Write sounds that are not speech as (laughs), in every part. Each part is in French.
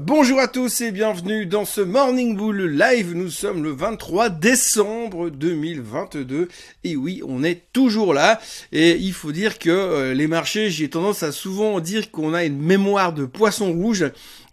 Bonjour à tous et bienvenue dans ce Morning Bull Live. Nous sommes le 23 décembre 2022 et oui, on est toujours là et il faut dire que euh, les marchés, j'ai tendance à souvent dire qu'on a une mémoire de poisson rouge.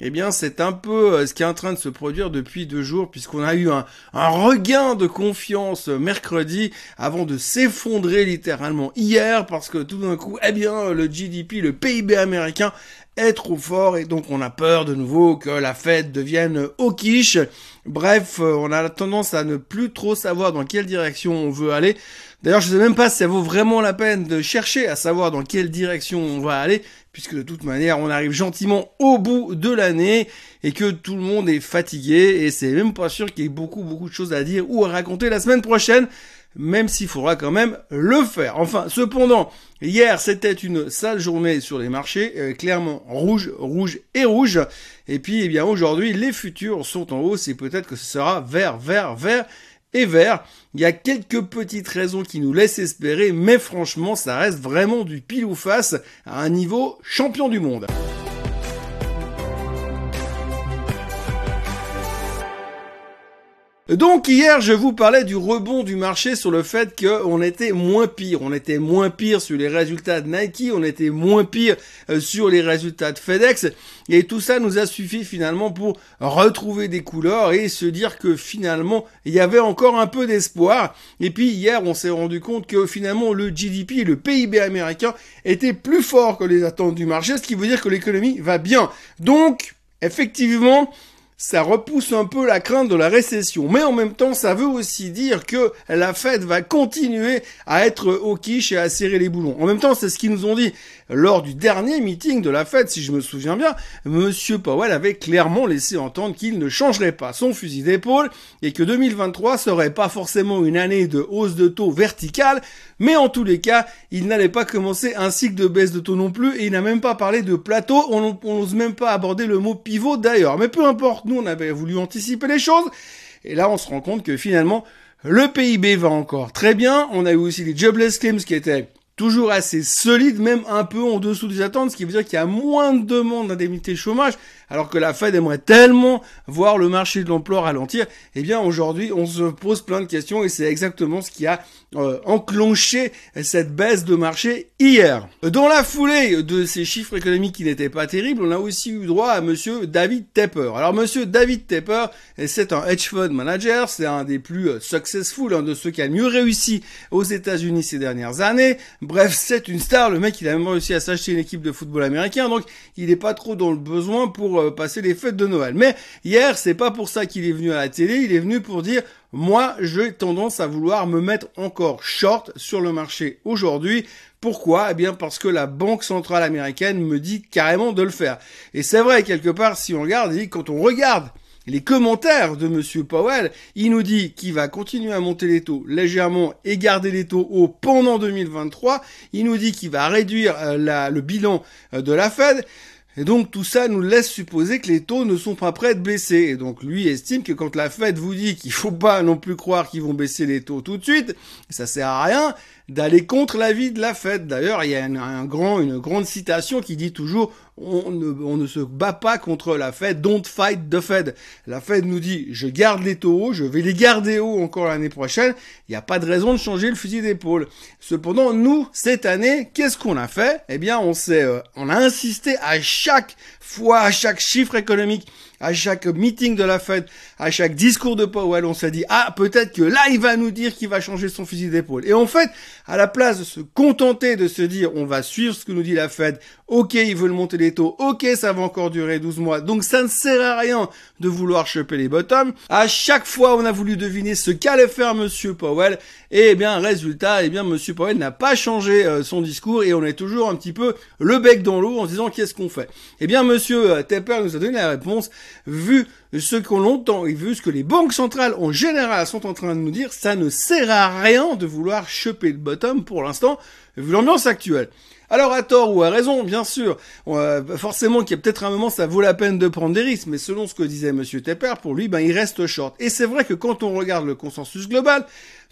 Eh bien, c'est un peu euh, ce qui est en train de se produire depuis deux jours puisqu'on a eu un, regain de confiance mercredi avant de s'effondrer littéralement hier parce que tout d'un coup, eh bien, le GDP, le PIB américain est trop fort et donc on a peur de nouveau que la fête devienne au quiche. Bref, euh, on a tendance à ne plus trop savoir dans quelle direction on veut aller. D'ailleurs, je sais même pas si ça vaut vraiment la peine de chercher à savoir dans quelle direction on va aller, puisque de toute manière, on arrive gentiment au bout de l'année et que tout le monde est fatigué et c'est même pas sûr qu'il y ait beaucoup beaucoup de choses à dire ou à raconter la semaine prochaine même s'il faudra quand même le faire. Enfin, cependant, hier c'était une sale journée sur les marchés, euh, clairement rouge, rouge et rouge. Et puis, eh bien, aujourd'hui, les futurs sont en hausse et peut-être que ce sera vert, vert, vert et vert. Il y a quelques petites raisons qui nous laissent espérer, mais franchement, ça reste vraiment du pile ou face à un niveau champion du monde. Donc hier, je vous parlais du rebond du marché sur le fait qu'on était moins pire. On était moins pire sur les résultats de Nike, on était moins pire euh, sur les résultats de FedEx. Et tout ça nous a suffi finalement pour retrouver des couleurs et se dire que finalement, il y avait encore un peu d'espoir. Et puis hier, on s'est rendu compte que finalement, le GDP, le PIB américain était plus fort que les attentes du marché, ce qui veut dire que l'économie va bien. Donc, effectivement, ça repousse un peu la crainte de la récession. Mais en même temps, ça veut aussi dire que la Fed va continuer à être au quiche et à serrer les boulons. En même temps, c'est ce qu'ils nous ont dit lors du dernier meeting de la Fed, si je me souviens bien. Monsieur Powell avait clairement laissé entendre qu'il ne changerait pas son fusil d'épaule et que 2023 serait pas forcément une année de hausse de taux verticale, mais en tous les cas, il n'allait pas commencer un cycle de baisse de taux non plus et il n'a même pas parlé de plateau. On n'ose même pas aborder le mot pivot d'ailleurs. Mais peu importe nous, on avait voulu anticiper les choses. Et là, on se rend compte que finalement, le PIB va encore très bien. On a eu aussi les jobless claims qui étaient toujours assez solides, même un peu en dessous des attentes, ce qui veut dire qu'il y a moins de demandes d'indemnité chômage alors que la Fed aimerait tellement voir le marché de l'emploi ralentir, eh bien aujourd'hui on se pose plein de questions et c'est exactement ce qui a euh, enclenché cette baisse de marché hier. Dans la foulée de ces chiffres économiques qui n'étaient pas terribles, on a aussi eu droit à monsieur David Tepper. Alors monsieur David Tepper, c'est un hedge fund manager, c'est un des plus successful, un de ceux qui a mieux réussi aux États-Unis ces dernières années. Bref, c'est une star, le mec il a même réussi à s'acheter une équipe de football américain, donc il n'est pas trop dans le besoin pour euh, passer les fêtes de Noël. Mais hier, c'est pas pour ça qu'il est venu à la télé, il est venu pour dire moi, j'ai tendance à vouloir me mettre encore short sur le marché aujourd'hui. Pourquoi? Eh bien parce que la Banque centrale américaine me dit carrément de le faire. Et c'est vrai quelque part si on regarde, quand on regarde les commentaires de Monsieur Powell, il nous dit qu'il va continuer à monter les taux légèrement et garder les taux hauts pendant 2023. Il nous dit qu'il va réduire euh, le bilan euh, de la Fed. Et donc tout ça nous laisse supposer que les taux ne sont pas prêts de baisser. Et donc lui estime que quand la Fed vous dit qu'il faut pas non plus croire qu'ils vont baisser les taux tout de suite, ça sert à rien d'aller contre l'avis de la Fed. D'ailleurs, il y a un, grand, une grande citation qui dit toujours on ne, on ne se bat pas contre la Fed, don't fight the Fed. La Fed nous dit je garde les taux hauts, je vais les garder hauts encore l'année prochaine. Il n'y a pas de raison de changer le fusil d'épaule. Cependant, nous, cette année, qu'est-ce qu'on a fait? Eh bien, on euh, on a insisté à chaque fois, à chaque chiffre économique à chaque meeting de la Fed, à chaque discours de Powell, on s'est dit, ah, peut-être que là, il va nous dire qu'il va changer son fusil d'épaule. Et en fait, à la place de se contenter de se dire, on va suivre ce que nous dit la Fed, ok, ils veulent monter ok, ça va encore durer 12 mois, donc ça ne sert à rien de vouloir choper les bottoms. À chaque fois, on a voulu deviner ce qu'allait faire monsieur Powell, et eh bien, résultat, eh bien, monsieur Powell n'a pas changé euh, son discours, et on est toujours un petit peu le bec dans l'eau en se disant, qu'est-ce qu'on fait? Eh bien, monsieur euh, Tepper nous a donné la réponse, vu ce qu'on longtemps et vu ce que les banques centrales en général sont en train de nous dire, ça ne sert à rien de vouloir choper le bottom pour l'instant, vu l'ambiance actuelle. Alors à tort ou à raison, bien sûr, forcément qu'il y a peut-être un moment ça vaut la peine de prendre des risques, mais selon ce que disait Monsieur Tepper, pour lui, ben il reste short. Et c'est vrai que quand on regarde le consensus global,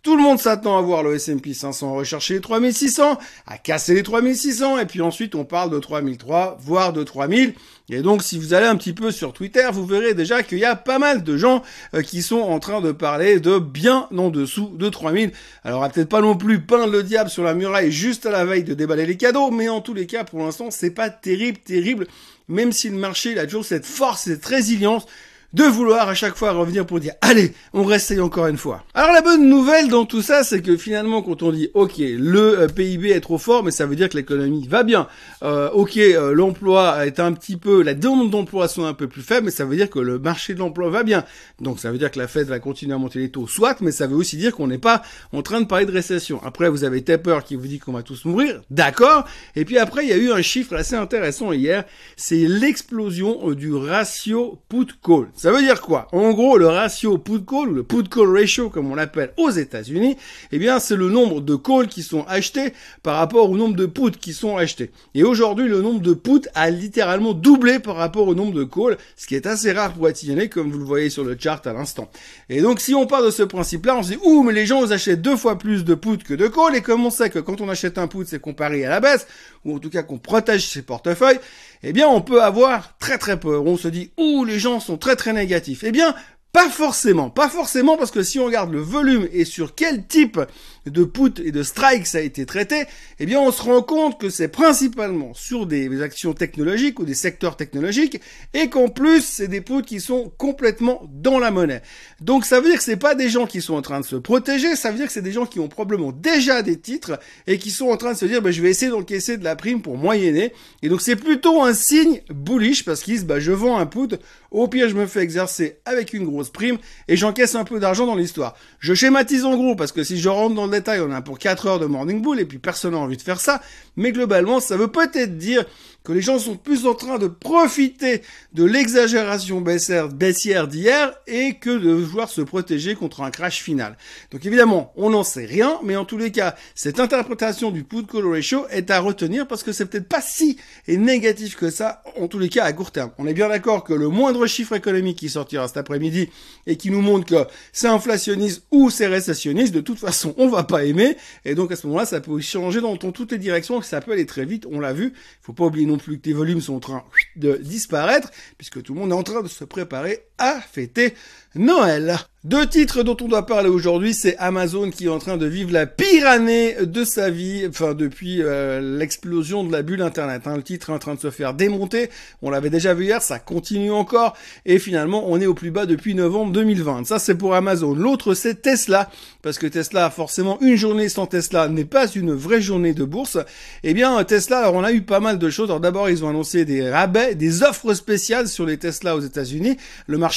Tout le monde s'attend à voir le S&P 500 rechercher les 3600, à casser les 3600, et puis ensuite on parle de 3003, voire de 3000. Et donc si vous allez un petit peu sur Twitter, vous verrez déjà qu'il y a pas mal de gens euh, qui sont en train de parler de bien en dessous de 3000. Alors on va peut-être pas non plus peindre le diable sur la muraille juste à la veille de déballer les cadeaux, mais en tous les cas pour l'instant c'est pas terrible, terrible, même si le marché a toujours cette force, cette résilience de vouloir à chaque fois revenir pour dire allez, on réessaye encore une fois. Alors la bonne nouvelle dans tout ça, c'est que finalement quand on dit ok, le euh, PIB est trop fort, mais ça veut dire que l'économie va bien. Euh, ok, euh, l'emploi est un petit peu, la demande d'emploi sont un peu plus faible, mais ça veut dire que le marché de l'emploi va bien. Donc ça veut dire que la Fed va continuer à monter les taux, soit, mais ça veut aussi dire qu'on n'est pas en train de parler de récession. Après vous avez Taper qui vous dit qu'on va tous mourir, d'accord. Et puis après il y a eu un chiffre assez intéressant hier, c'est l'explosion du ratio put call. Ça veut dire quoi? En gros, le ratio put-call, le put-call ratio comme on l'appelle aux États-Unis, eh bien c'est le nombre de calls qui sont achetés par rapport au nombre de puts qui sont achetés. Et aujourd'hui, le nombre de puts a littéralement doublé par rapport au nombre de calls, ce qui est assez rare pour être signaler, comme vous le voyez sur le chart à l'instant. Et donc si on part de ce principe-là, on se dit ouh mais les gens achètent deux fois plus de puts que de calls, et comme on sait que quand on achète un put c'est comparé à la baisse, ou en tout cas qu'on protège ses portefeuilles, eh bien on peut avoir très très peur. On se dit ouh les gens sont très très négatifs. Eh bien pas forcément, pas forcément parce que si on regarde le volume et sur quel type de put et de strike ça a été traité, eh bien on se rend compte que c'est principalement sur des actions technologiques ou des secteurs technologiques et qu'en plus c'est des puts qui sont complètement dans la monnaie. Donc ça veut dire que c'est pas des gens qui sont en train de se protéger, ça veut dire que c'est des gens qui ont probablement déjà des titres et qui sont en train de se dire bah, je vais essayer d'encaisser de la prime pour moyenner et donc c'est plutôt un signe bullish parce qu'ils disent bah je vends un put, au pire je me fais exercer avec une grosse prime et j'encaisse un peu d'argent dans l'histoire. Je schématise en gros parce que si je rentre dans le détail, on a pour 4 heures de morning bull et puis personne n'a envie de faire ça. Mais globalement, ça veut peut-être dire que les gens sont plus en train de profiter de l'exagération baissière d'hier et que de vouloir se protéger contre un crash final. Donc évidemment, on n'en sait rien, mais en tous les cas, cette interprétation du put call ratio est à retenir parce que c'est peut-être pas si négatif que ça, en tous les cas à court terme. On est bien d'accord que le moindre chiffre économique qui sortira cet après-midi et qui nous montre que c'est inflationniste ou c'est récessionniste, de toute façon, on va pas aimer. Et donc à ce moment-là, ça peut changer dans toutes les directions, ça peut aller très vite, on l'a vu. Faut pas oublier plus que tes volumes sont en train de disparaître, puisque tout le monde est en train de se préparer fêter Noël. Deux titres dont on doit parler aujourd'hui, c'est Amazon qui est en train de vivre la pire année de sa vie, enfin depuis euh, l'explosion de la bulle Internet. Hein. Le titre est en train de se faire démonter, on l'avait déjà vu hier, ça continue encore, et finalement on est au plus bas depuis novembre 2020. Ça c'est pour Amazon. L'autre c'est Tesla, parce que Tesla, forcément, une journée sans Tesla n'est pas une vraie journée de bourse. Eh bien Tesla, alors on a eu pas mal de choses. D'abord ils ont annoncé des rabais, des offres spéciales sur les Tesla aux États-Unis.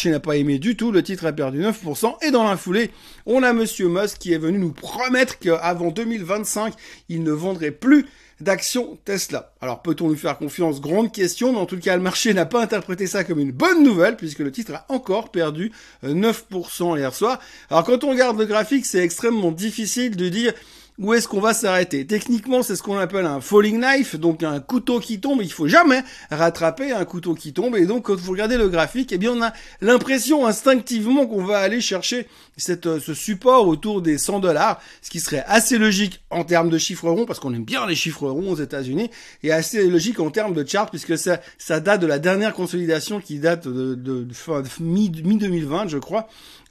N'a pas aimé du tout, le titre a perdu 9%. Et dans la foulée, on a Monsieur Musk qui est venu nous promettre qu'avant 2025, il ne vendrait plus d'actions Tesla. Alors peut-on lui faire confiance? Grande question, mais en tout cas le marché n'a pas interprété ça comme une bonne nouvelle puisque le titre a encore perdu 9% hier soir. Alors quand on regarde le graphique, c'est extrêmement difficile de dire où est-ce qu'on va s'arrêter? Techniquement, c'est ce qu'on appelle un falling knife, donc un couteau qui tombe. Il faut jamais rattraper un couteau qui tombe. Et donc, quand vous regardez le graphique, eh bien, on a l'impression instinctivement qu'on va aller chercher cette, euh, ce support autour des 100 dollars, ce qui serait assez logique en termes de chiffres ronds, parce qu'on aime bien les chiffres ronds aux États-Unis, et assez logique en termes de chart, puisque ça, ça date de la dernière consolidation qui date de, de, de mi-2020, je crois,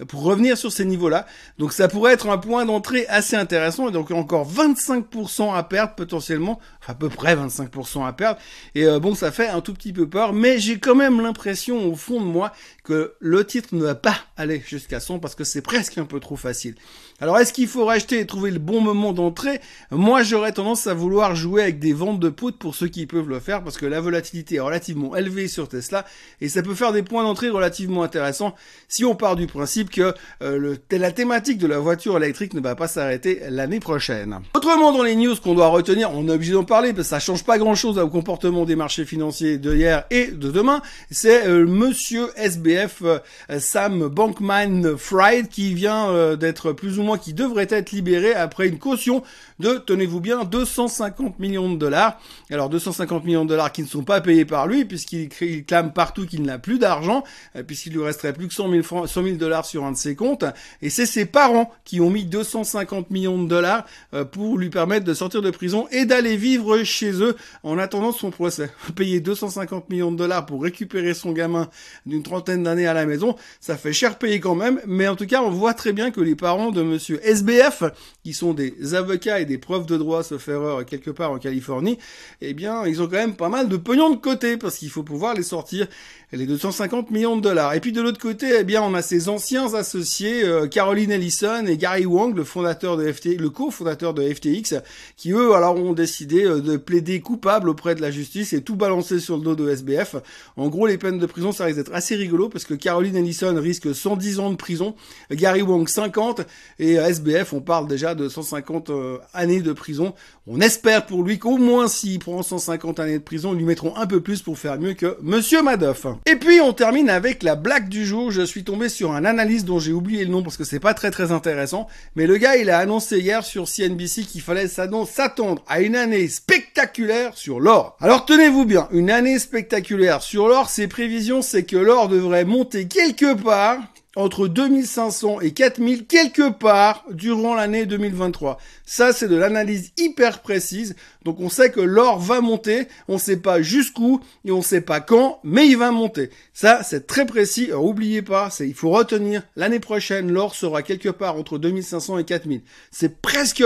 pour revenir sur ces niveaux-là. Donc, ça pourrait être un point d'entrée assez intéressant, encore 25% à perdre potentiellement, enfin à peu près 25% à perdre. Et euh, bon, ça fait un tout petit peu peur, mais j'ai quand même l'impression au fond de moi que le titre ne va pas aller jusqu'à 100 parce que c'est presque un peu trop facile. Alors est-ce qu'il faut racheter et trouver le bon moment d'entrée? Moi j'aurais tendance à vouloir jouer avec des ventes de poudre pour ceux qui peuvent le faire parce que la volatilité est relativement élevée sur Tesla et ça peut faire des points d'entrée relativement intéressants si on part du principe que euh, la thématique de la voiture électrique ne va pas s'arrêter l'année prochaine. Autrement dans les news qu'on doit retenir, on est obligé d'en parler parce que ça change pas grand chose au comportement des marchés financiers de hier et de demain, c'est euh, monsieur SBF euh, Sam Bankman Bankman Fried qui vient euh, d'être plus ou moins, qui devrait être libéré après une caution de, tenez-vous bien, 250 millions de dollars. Alors 250 millions de dollars qui ne sont pas payés par lui puisqu'il clame partout qu'il n'a plus d'argent, euh, puisqu'il lui resterait plus que 100 000, francs, 100 000 dollars sur un de ses comptes. Et c'est ses parents qui ont mis 250 millions de dollars euh, pour lui permettre de sortir de prison et d'aller vivre chez eux en attendant son procès. (laughs) Payer 250 millions de dollars pour récupérer son gamin d'une trentaine d'années à la maison, ça fait cher payer quand même, mais en tout cas, on voit très bien que les parents de monsieur SBF, qui sont des avocats et des preuves de droit, sauf erreur, quelque part en Californie, eh bien, ils ont quand même pas mal de pognon de côté, parce qu'il faut pouvoir les sortir les 250 millions de dollars. Et puis de l'autre côté, eh bien, on a ses anciens associés, euh, Caroline Ellison et Gary Wang, le fondateur de FT, le co-fondateur de FTX, qui eux, alors, ont décidé euh, de plaider coupable auprès de la justice et tout balancer sur le dos de SBF. En gros, les peines de prison, ça risque d'être assez rigolo parce que Caroline Ellison risque 110 ans de prison, Gary Wang 50 et euh, SBF, on parle déjà de 150 années de prison. On espère pour lui qu'au moins s'il prend 150 années de prison, ils lui mettront un peu plus pour faire mieux que Monsieur Madoff. Et puis on termine avec la blague du jour. Je suis tombé sur un analyste dont j'ai oublié le nom parce que c'est pas très très intéressant. Mais le gars, il a annoncé hier sur CNBC qu'il fallait s'attendre à une année spectaculaire sur l'or. Alors tenez-vous bien, une année spectaculaire sur l'or, ses prévisions, c'est que l'or devrait monter quelque part entre 2500 et 4000 quelque part durant l'année 2023. Ça, c'est de l'analyse hyper précise. Donc, on sait que l'or va monter. On sait pas jusqu'où et on sait pas quand, mais il va monter. Ça, c'est très précis. Alors, oubliez pas, c'est, il faut retenir l'année prochaine, l'or sera quelque part entre 2500 et 4000. C'est presque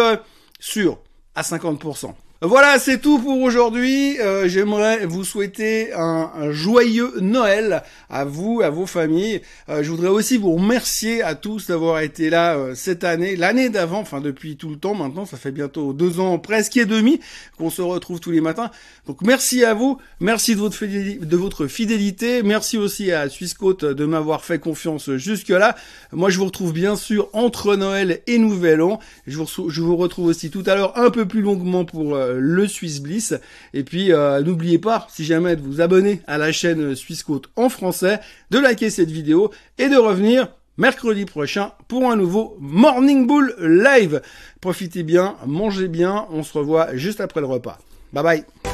sûr à 50%. Voilà, c'est tout pour aujourd'hui. Euh, j'aimerais vous souhaiter un, joyeux Noël à vous, à vos familles. Euh, je voudrais aussi vous remercier à tous d'avoir été là euh, cette année, l'année d'avant, enfin depuis tout le temps maintenant, ça fait bientôt deux ans presque et demi qu'on se retrouve tous les matins. Donc merci à vous, merci de votre, fidélité, merci aussi à Swissquote de m'avoir fait confiance jusque-là. Moi je vous retrouve bien sûr entre Noël et Nouvel An. Je vous, je vous retrouve aussi tout à l'heure un peu plus longuement pour le Swiss Bliss. Et puis euh, n'oubliez pas, si jamais de vous abonner à la chaîne Suisse Côte en français, de liker cette vidéo et de revenir mercredi prochain pour un nouveau Morning Bull Live. Profitez bien, mangez bien, on se revoit juste après le repas. Bye bye